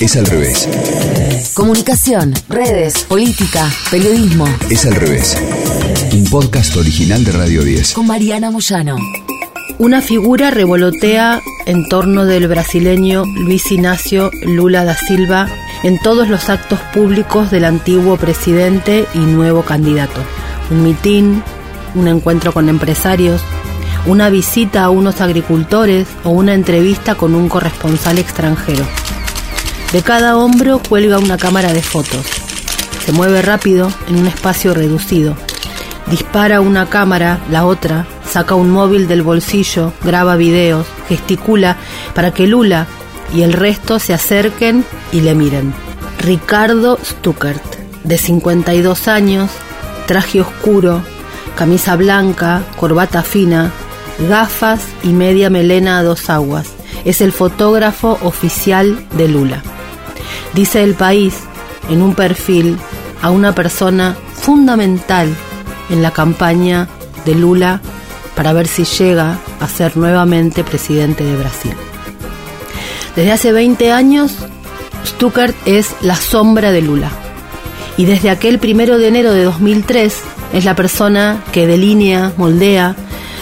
Es al revés. Comunicación, redes, política, periodismo. Es al revés. Un podcast original de Radio 10. Con Mariana Moyano. Una figura revolotea en torno del brasileño Luis Ignacio Lula da Silva en todos los actos públicos del antiguo presidente y nuevo candidato. Un mitin, un encuentro con empresarios, una visita a unos agricultores o una entrevista con un corresponsal extranjero. De cada hombro cuelga una cámara de fotos. Se mueve rápido en un espacio reducido. Dispara una cámara, la otra, saca un móvil del bolsillo, graba videos, gesticula para que Lula y el resto se acerquen y le miren. Ricardo Stuckert, de 52 años, traje oscuro, camisa blanca, corbata fina, gafas y media melena a dos aguas. Es el fotógrafo oficial de Lula. Dice el país en un perfil a una persona fundamental en la campaña de Lula para ver si llega a ser nuevamente presidente de Brasil. Desde hace 20 años, Stuckert es la sombra de Lula. Y desde aquel primero de enero de 2003 es la persona que delinea, moldea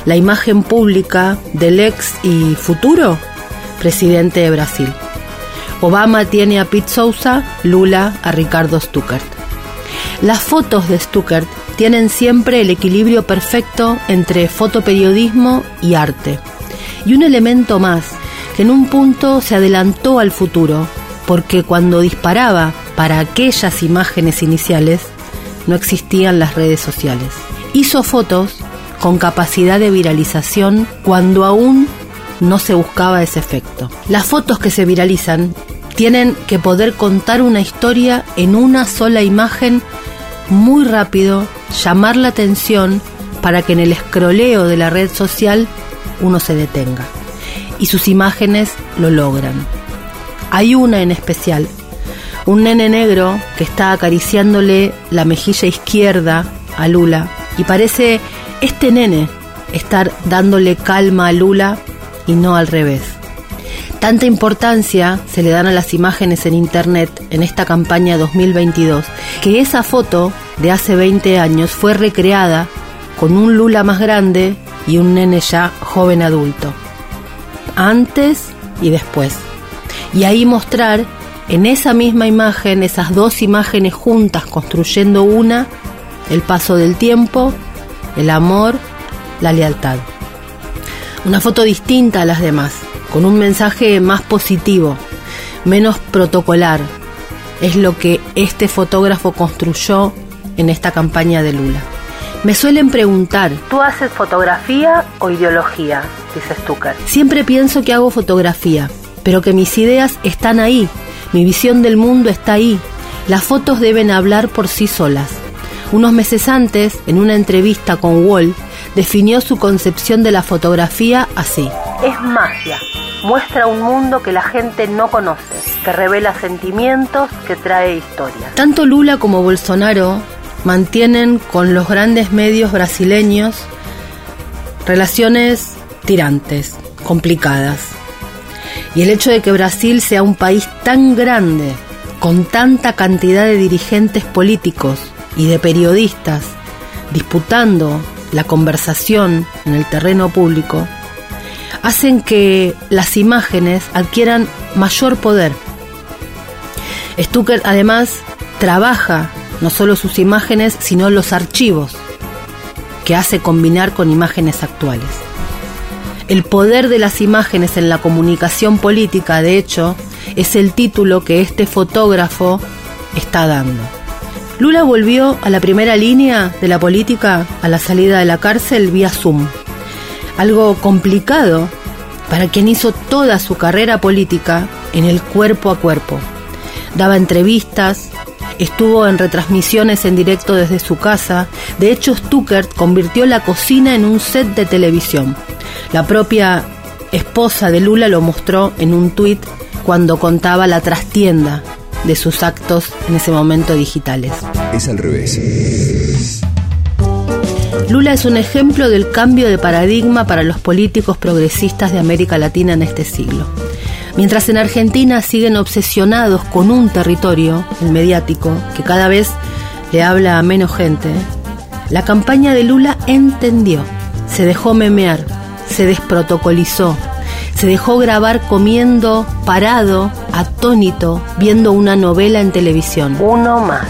la imagen pública del ex y futuro presidente de Brasil. Obama tiene a Pete Sousa, Lula a Ricardo Stuckert. Las fotos de Stuckert tienen siempre el equilibrio perfecto entre fotoperiodismo y arte. Y un elemento más, que en un punto se adelantó al futuro, porque cuando disparaba para aquellas imágenes iniciales, no existían las redes sociales. Hizo fotos con capacidad de viralización cuando aún no se buscaba ese efecto. Las fotos que se viralizan tienen que poder contar una historia en una sola imagen muy rápido, llamar la atención para que en el escroleo de la red social uno se detenga. Y sus imágenes lo logran. Hay una en especial, un nene negro que está acariciándole la mejilla izquierda a Lula y parece este nene estar dándole calma a Lula y no al revés. Tanta importancia se le dan a las imágenes en Internet en esta campaña 2022 que esa foto de hace 20 años fue recreada con un Lula más grande y un nene ya joven adulto. Antes y después. Y ahí mostrar en esa misma imagen, esas dos imágenes juntas construyendo una, el paso del tiempo, el amor, la lealtad. Una foto distinta a las demás con un mensaje más positivo, menos protocolar. Es lo que este fotógrafo construyó en esta campaña de Lula. Me suelen preguntar, ¿tú haces fotografía o ideología? Dice Stucker. Siempre pienso que hago fotografía, pero que mis ideas están ahí, mi visión del mundo está ahí. Las fotos deben hablar por sí solas. Unos meses antes, en una entrevista con Wall, definió su concepción de la fotografía así. Es magia. Muestra un mundo que la gente no conoce, que revela sentimientos, que trae historias. Tanto Lula como Bolsonaro mantienen con los grandes medios brasileños relaciones tirantes, complicadas. Y el hecho de que Brasil sea un país tan grande, con tanta cantidad de dirigentes políticos y de periodistas disputando la conversación en el terreno público, hacen que las imágenes adquieran mayor poder. Stucker además trabaja no solo sus imágenes, sino los archivos que hace combinar con imágenes actuales. El poder de las imágenes en la comunicación política, de hecho, es el título que este fotógrafo está dando. Lula volvió a la primera línea de la política a la salida de la cárcel vía Zoom. Algo complicado para quien hizo toda su carrera política en el cuerpo a cuerpo. Daba entrevistas, estuvo en retransmisiones en directo desde su casa. De hecho, Stuckert convirtió la cocina en un set de televisión. La propia esposa de Lula lo mostró en un tuit cuando contaba la trastienda de sus actos en ese momento digitales. Es al revés. Lula es un ejemplo del cambio de paradigma para los políticos progresistas de América Latina en este siglo. Mientras en Argentina siguen obsesionados con un territorio, el mediático, que cada vez le habla a menos gente, la campaña de Lula entendió, se dejó memear, se desprotocolizó, se dejó grabar comiendo, parado, atónito, viendo una novela en televisión. Uno más.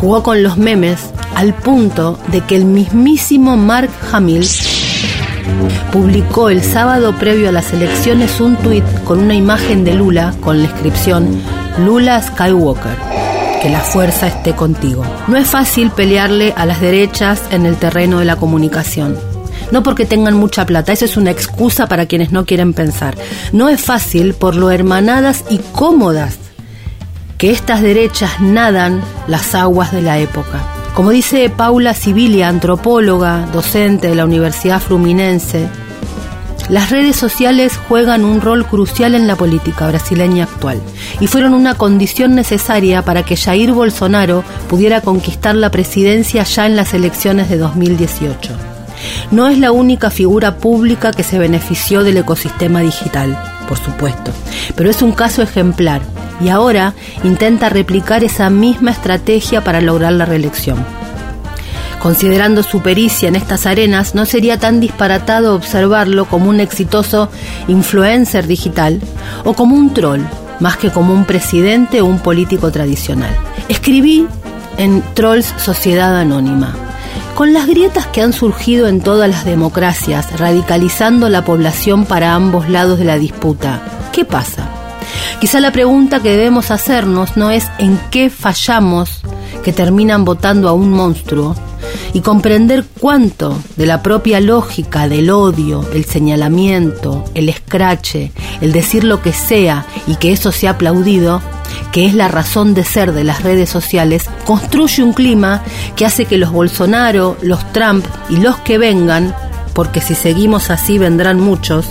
Jugó con los memes al punto de que el mismísimo Mark Hamill publicó el sábado previo a las elecciones un tuit con una imagen de Lula con la inscripción Lula Skywalker. Que la fuerza esté contigo. No es fácil pelearle a las derechas en el terreno de la comunicación. No porque tengan mucha plata, eso es una excusa para quienes no quieren pensar. No es fácil por lo hermanadas y cómodas que estas derechas nadan las aguas de la época. Como dice Paula Sibilia, antropóloga, docente de la Universidad Fluminense, las redes sociales juegan un rol crucial en la política brasileña actual y fueron una condición necesaria para que Jair Bolsonaro pudiera conquistar la presidencia ya en las elecciones de 2018. No es la única figura pública que se benefició del ecosistema digital, por supuesto, pero es un caso ejemplar y ahora intenta replicar esa misma estrategia para lograr la reelección. Considerando su pericia en estas arenas, no sería tan disparatado observarlo como un exitoso influencer digital o como un troll, más que como un presidente o un político tradicional. Escribí en Trolls Sociedad Anónima. Con las grietas que han surgido en todas las democracias, radicalizando la población para ambos lados de la disputa, ¿qué pasa? Quizá la pregunta que debemos hacernos no es en qué fallamos que terminan votando a un monstruo, y comprender cuánto de la propia lógica del odio, el señalamiento, el escrache, el decir lo que sea y que eso sea aplaudido, que es la razón de ser de las redes sociales, construye un clima que hace que los Bolsonaro, los Trump y los que vengan, porque si seguimos así vendrán muchos,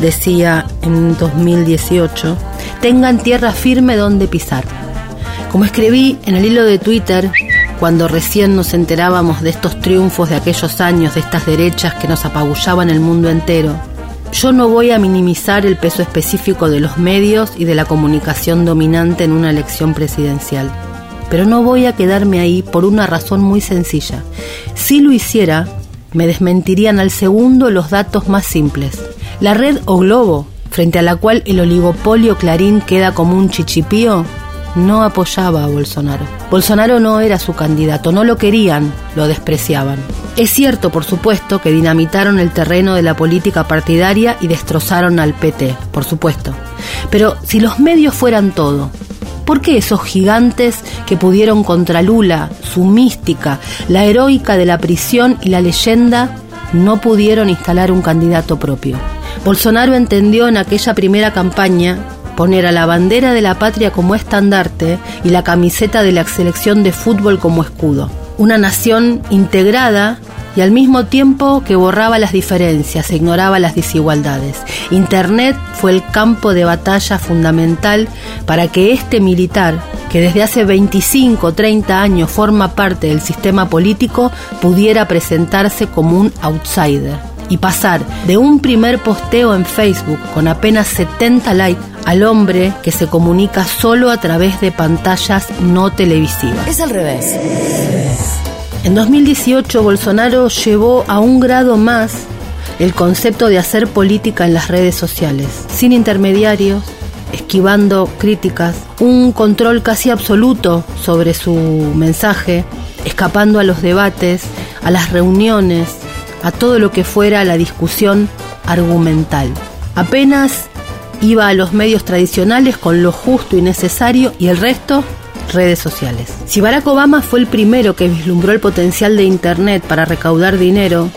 decía en 2018, tengan tierra firme donde pisar. Como escribí en el hilo de Twitter, cuando recién nos enterábamos de estos triunfos de aquellos años, de estas derechas que nos apabullaban el mundo entero. Yo no voy a minimizar el peso específico de los medios y de la comunicación dominante en una elección presidencial, pero no voy a quedarme ahí por una razón muy sencilla. Si lo hiciera, me desmentirían al segundo los datos más simples. La red o globo, frente a la cual el oligopolio Clarín queda como un chichipío, no apoyaba a Bolsonaro. Bolsonaro no era su candidato, no lo querían, lo despreciaban. Es cierto, por supuesto, que dinamitaron el terreno de la política partidaria y destrozaron al PT, por supuesto. Pero si los medios fueran todo, ¿por qué esos gigantes que pudieron contra Lula, su mística, la heroica de la prisión y la leyenda, no pudieron instalar un candidato propio? Bolsonaro entendió en aquella primera campaña poner a la bandera de la patria como estandarte y la camiseta de la selección de fútbol como escudo. Una nación integrada y al mismo tiempo que borraba las diferencias e ignoraba las desigualdades. Internet fue el campo de batalla fundamental para que este militar, que desde hace 25 o 30 años forma parte del sistema político, pudiera presentarse como un outsider y pasar de un primer posteo en Facebook con apenas 70 likes al hombre que se comunica solo a través de pantallas no televisivas. Es al revés. En 2018 Bolsonaro llevó a un grado más el concepto de hacer política en las redes sociales, sin intermediarios, esquivando críticas, un control casi absoluto sobre su mensaje, escapando a los debates, a las reuniones, a todo lo que fuera la discusión argumental. Apenas iba a los medios tradicionales con lo justo y necesario y el resto redes sociales. Si Barack Obama fue el primero que vislumbró el potencial de Internet para recaudar dinero,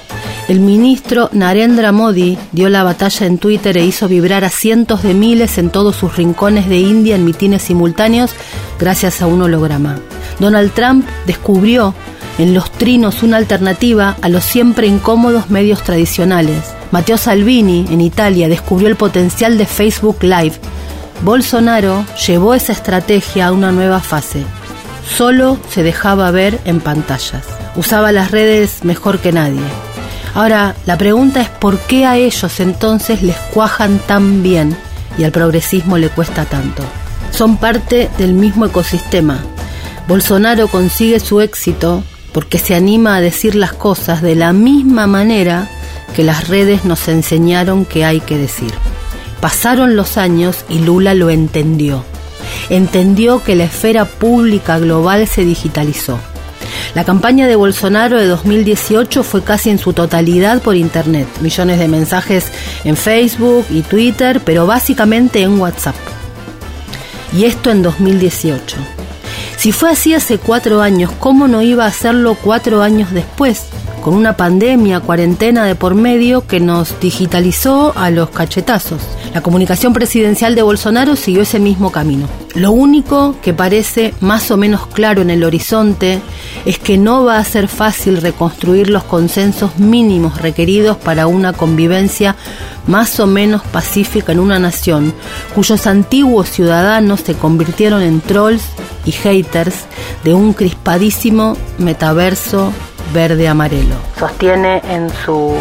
el ministro Narendra Modi dio la batalla en Twitter e hizo vibrar a cientos de miles en todos sus rincones de India en mitines simultáneos gracias a un holograma. Donald Trump descubrió en los trinos una alternativa a los siempre incómodos medios tradicionales. Matteo Salvini, en Italia, descubrió el potencial de Facebook Live. Bolsonaro llevó esa estrategia a una nueva fase. Solo se dejaba ver en pantallas. Usaba las redes mejor que nadie. Ahora, la pregunta es por qué a ellos entonces les cuajan tan bien y al progresismo le cuesta tanto. Son parte del mismo ecosistema. Bolsonaro consigue su éxito porque se anima a decir las cosas de la misma manera que las redes nos enseñaron que hay que decir. Pasaron los años y Lula lo entendió. Entendió que la esfera pública global se digitalizó. La campaña de Bolsonaro de 2018 fue casi en su totalidad por Internet, millones de mensajes en Facebook y Twitter, pero básicamente en WhatsApp. Y esto en 2018. Si fue así hace cuatro años, ¿cómo no iba a hacerlo cuatro años después? Con una pandemia, cuarentena de por medio que nos digitalizó a los cachetazos. La comunicación presidencial de Bolsonaro siguió ese mismo camino. Lo único que parece más o menos claro en el horizonte es que no va a ser fácil reconstruir los consensos mínimos requeridos para una convivencia más o menos pacífica en una nación cuyos antiguos ciudadanos se convirtieron en trolls y haters de un crispadísimo metaverso verde-amarelo. Sostiene en su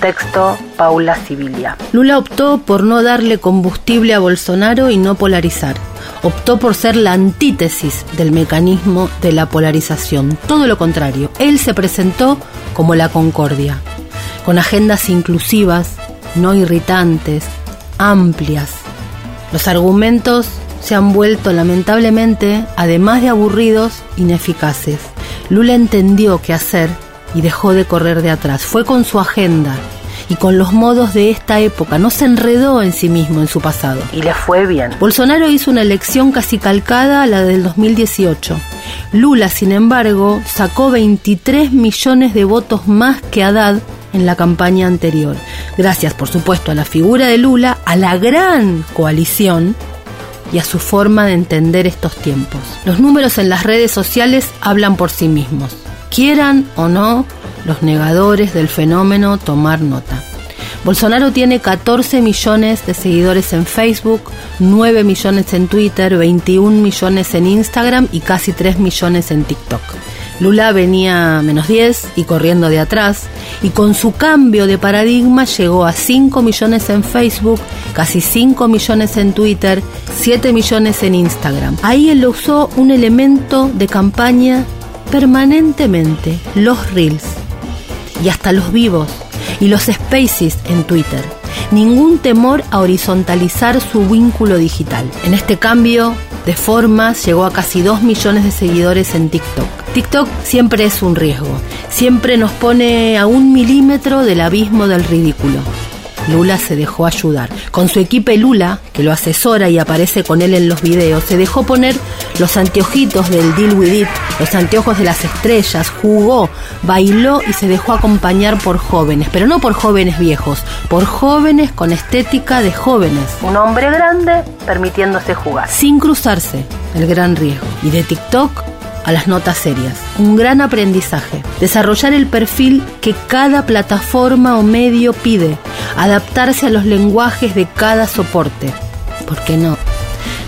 texto Paula Sibilia. Lula optó por no darle combustible a Bolsonaro y no polarizar. Optó por ser la antítesis del mecanismo de la polarización. Todo lo contrario, él se presentó como la concordia, con agendas inclusivas, no irritantes, amplias. Los argumentos se han vuelto lamentablemente, además de aburridos, ineficaces. Lula entendió qué hacer y dejó de correr de atrás. Fue con su agenda y con los modos de esta época, no se enredó en sí mismo en su pasado. Y le fue bien. Bolsonaro hizo una elección casi calcada a la del 2018. Lula, sin embargo, sacó 23 millones de votos más que Haddad en la campaña anterior. Gracias, por supuesto, a la figura de Lula, a la gran coalición y a su forma de entender estos tiempos. Los números en las redes sociales hablan por sí mismos. Quieran o no los negadores del fenómeno tomar nota. Bolsonaro tiene 14 millones de seguidores en Facebook, 9 millones en Twitter, 21 millones en Instagram y casi 3 millones en TikTok. Lula venía menos 10 y corriendo de atrás, y con su cambio de paradigma llegó a 5 millones en Facebook, casi 5 millones en Twitter, 7 millones en Instagram. Ahí él usó un elemento de campaña permanentemente, los reels y hasta los vivos y los spaces en Twitter. Ningún temor a horizontalizar su vínculo digital. En este cambio de formas llegó a casi 2 millones de seguidores en TikTok. TikTok siempre es un riesgo, siempre nos pone a un milímetro del abismo del ridículo. Lula se dejó ayudar. Con su equipo Lula, que lo asesora y aparece con él en los videos, se dejó poner los anteojitos del Deal With It, los anteojos de las estrellas, jugó, bailó y se dejó acompañar por jóvenes, pero no por jóvenes viejos, por jóvenes con estética de jóvenes. Un hombre grande permitiéndose jugar. Sin cruzarse el gran riesgo. Y de TikTok a las notas serias. Un gran aprendizaje. Desarrollar el perfil que cada plataforma o medio pide. Adaptarse a los lenguajes de cada soporte. ¿Por qué no?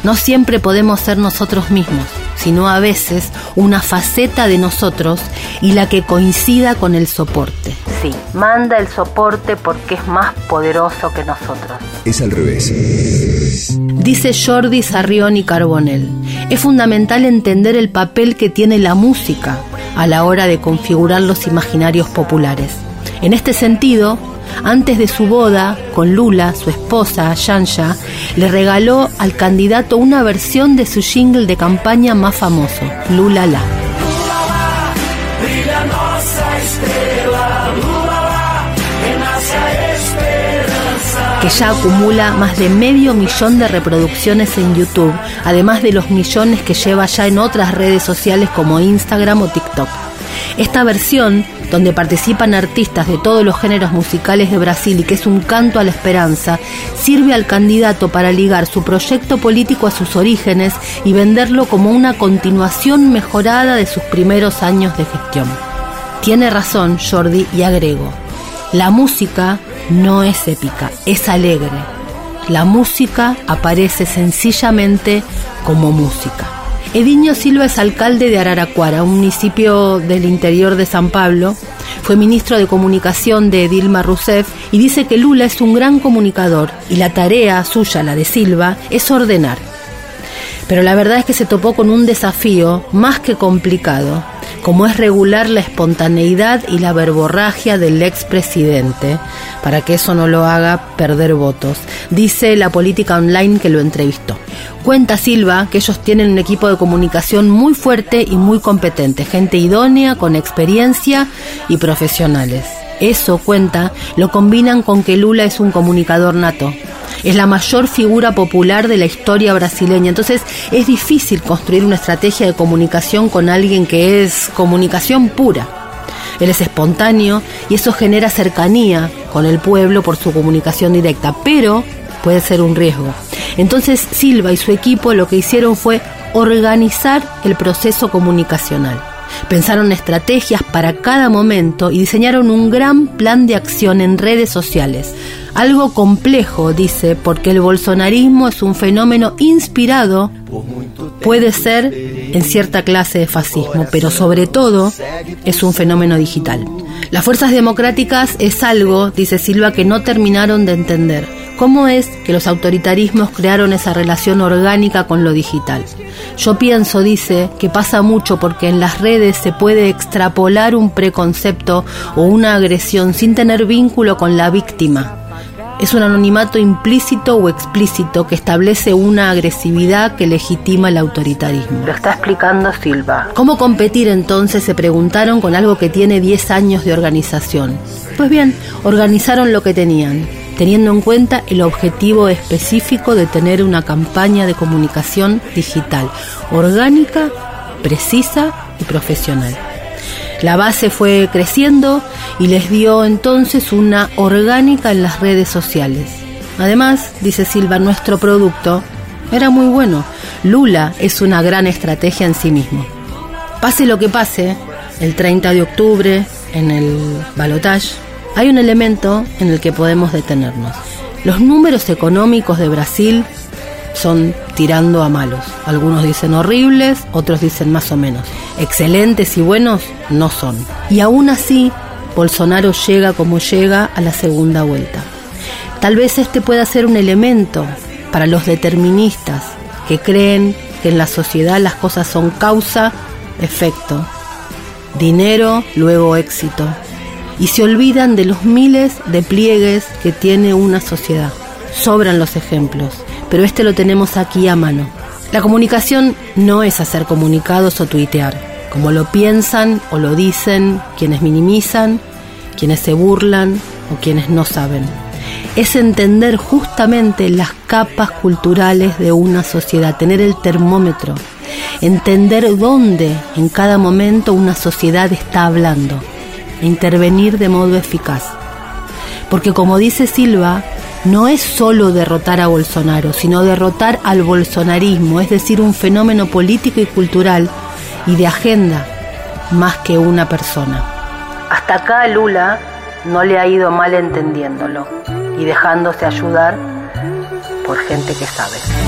No siempre podemos ser nosotros mismos, sino a veces una faceta de nosotros y la que coincida con el soporte. Sí, manda el soporte porque es más poderoso que nosotros. Es al revés. Dice Jordi Sarrión Carbonell, es fundamental entender el papel que tiene la música a la hora de configurar los imaginarios populares. En este sentido, antes de su boda con Lula, su esposa, Yanja, le regaló al candidato una versión de su jingle de campaña más famoso, Lula La. Que ya acumula más de medio millón de reproducciones en YouTube, además de los millones que lleva ya en otras redes sociales como Instagram o TikTok. Esta versión, donde participan artistas de todos los géneros musicales de Brasil y que es un canto a la esperanza, sirve al candidato para ligar su proyecto político a sus orígenes y venderlo como una continuación mejorada de sus primeros años de gestión. Tiene razón Jordi y agrego, la música no es épica, es alegre. La música aparece sencillamente como música. Ediño Silva es alcalde de Araraquara, un municipio del interior de San Pablo. fue ministro de comunicación de Dilma Rousseff y dice que Lula es un gran comunicador y la tarea suya, la de Silva, es ordenar. Pero la verdad es que se topó con un desafío más que complicado, como es regular la espontaneidad y la verborragia del expresidente, para que eso no lo haga perder votos, dice la política online que lo entrevistó. Cuenta Silva que ellos tienen un equipo de comunicación muy fuerte y muy competente, gente idónea, con experiencia y profesionales. Eso, cuenta, lo combinan con que Lula es un comunicador nato, es la mayor figura popular de la historia brasileña. Entonces es difícil construir una estrategia de comunicación con alguien que es comunicación pura. Él es espontáneo y eso genera cercanía con el pueblo por su comunicación directa, pero puede ser un riesgo. Entonces Silva y su equipo lo que hicieron fue organizar el proceso comunicacional. Pensaron estrategias para cada momento y diseñaron un gran plan de acción en redes sociales. Algo complejo, dice, porque el bolsonarismo es un fenómeno inspirado, puede ser en cierta clase de fascismo, pero sobre todo es un fenómeno digital. Las fuerzas democráticas es algo, dice Silva, que no terminaron de entender. ¿Cómo es que los autoritarismos crearon esa relación orgánica con lo digital? Yo pienso, dice, que pasa mucho porque en las redes se puede extrapolar un preconcepto o una agresión sin tener vínculo con la víctima. Es un anonimato implícito o explícito que establece una agresividad que legitima el autoritarismo. Lo está explicando Silva. ¿Cómo competir entonces? Se preguntaron con algo que tiene 10 años de organización. Pues bien, organizaron lo que tenían teniendo en cuenta el objetivo específico de tener una campaña de comunicación digital, orgánica, precisa y profesional. La base fue creciendo y les dio entonces una orgánica en las redes sociales. Además, dice Silva, nuestro producto era muy bueno. Lula es una gran estrategia en sí mismo. Pase lo que pase, el 30 de octubre, en el balotage, hay un elemento en el que podemos detenernos. Los números económicos de Brasil son tirando a malos. Algunos dicen horribles, otros dicen más o menos. Excelentes y buenos no son. Y aún así, Bolsonaro llega como llega a la segunda vuelta. Tal vez este pueda ser un elemento para los deterministas que creen que en la sociedad las cosas son causa, efecto. Dinero, luego éxito y se olvidan de los miles de pliegues que tiene una sociedad. Sobran los ejemplos, pero este lo tenemos aquí a mano. La comunicación no es hacer comunicados o tuitear, como lo piensan o lo dicen quienes minimizan, quienes se burlan o quienes no saben. Es entender justamente las capas culturales de una sociedad, tener el termómetro, entender dónde en cada momento una sociedad está hablando intervenir de modo eficaz. Porque como dice Silva, no es solo derrotar a Bolsonaro, sino derrotar al bolsonarismo, es decir, un fenómeno político y cultural y de agenda más que una persona. Hasta acá Lula no le ha ido mal entendiéndolo y dejándose ayudar por gente que sabe.